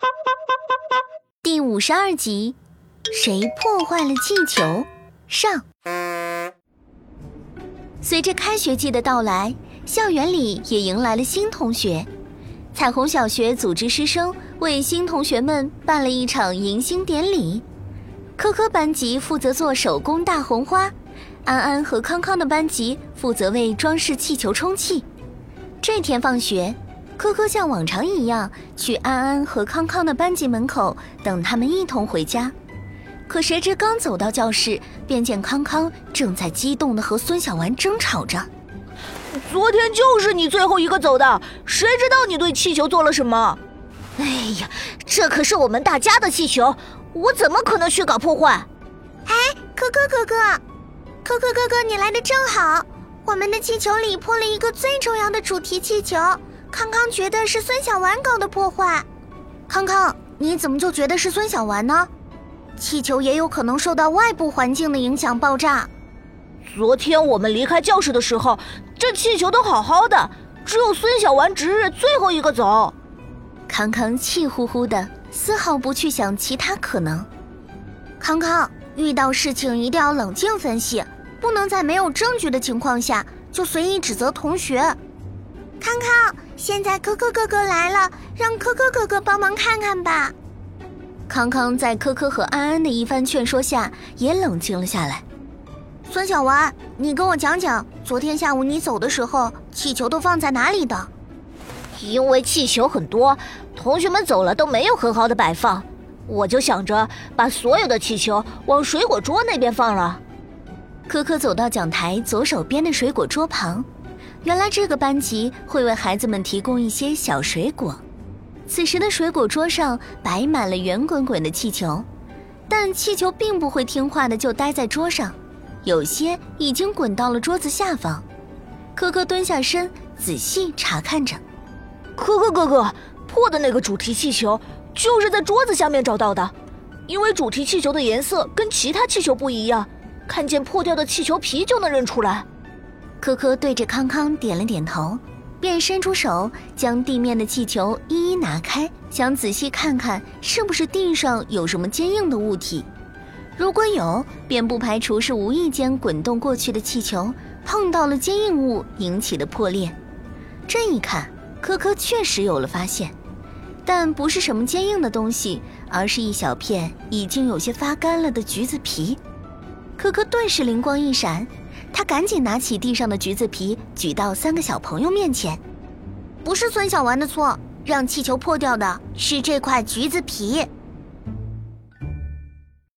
第五十二集，谁破坏了气球？上。随着开学季的到来，校园里也迎来了新同学。彩虹小学组织师生为新同学们办了一场迎新典礼。科科班级负责做手工大红花，安安和康康的班级负责为装饰气球充气。这天放学，科科像往常一样去安安和康康的班级门口等他们一同回家。可谁知刚走到教室，便见康康正在激动的和孙小丸争吵着。昨天就是你最后一个走的，谁知道你对气球做了什么？哎呀，这可是我们大家的气球，我怎么可能去搞破坏？哎，可可哥哥，可可哥哥，你来的正好。我们的气球里破了一个最重要的主题气球，康康觉得是孙小丸搞的破坏。康康，你怎么就觉得是孙小丸呢？气球也有可能受到外部环境的影响爆炸。昨天我们离开教室的时候，这气球都好好的，只有孙小丸值日最后一个走。康康气呼呼的，丝毫不去想其他可能。康康，遇到事情一定要冷静分析，不能在没有证据的情况下就随意指责同学。康康，现在科科哥哥来了，让科科哥哥帮忙看看吧。康康在科科和安安的一番劝说下，也冷静了下来。孙小文，你跟我讲讲，昨天下午你走的时候，气球都放在哪里的？因为气球很多，同学们走了都没有很好的摆放，我就想着把所有的气球往水果桌那边放了。科科走到讲台左手边的水果桌旁，原来这个班级会为孩子们提供一些小水果。此时的水果桌上摆满了圆滚滚的气球，但气球并不会听话的就待在桌上。有些已经滚到了桌子下方，科科蹲下身仔细查看着。科科哥哥，破的那个主题气球就是在桌子下面找到的，因为主题气球的颜色跟其他气球不一样，看见破掉的气球皮就能认出来。科科对着康康点了点头，便伸出手将地面的气球一一拿开，想仔细看看是不是地上有什么坚硬的物体。如果有，便不排除是无意间滚动过去的气球碰到了坚硬物引起的破裂。这一看，科科确实有了发现，但不是什么坚硬的东西，而是一小片已经有些发干了的橘子皮。科科顿时灵光一闪，他赶紧拿起地上的橘子皮，举到三个小朋友面前：“不是孙小丸的错，让气球破掉的是这块橘子皮。”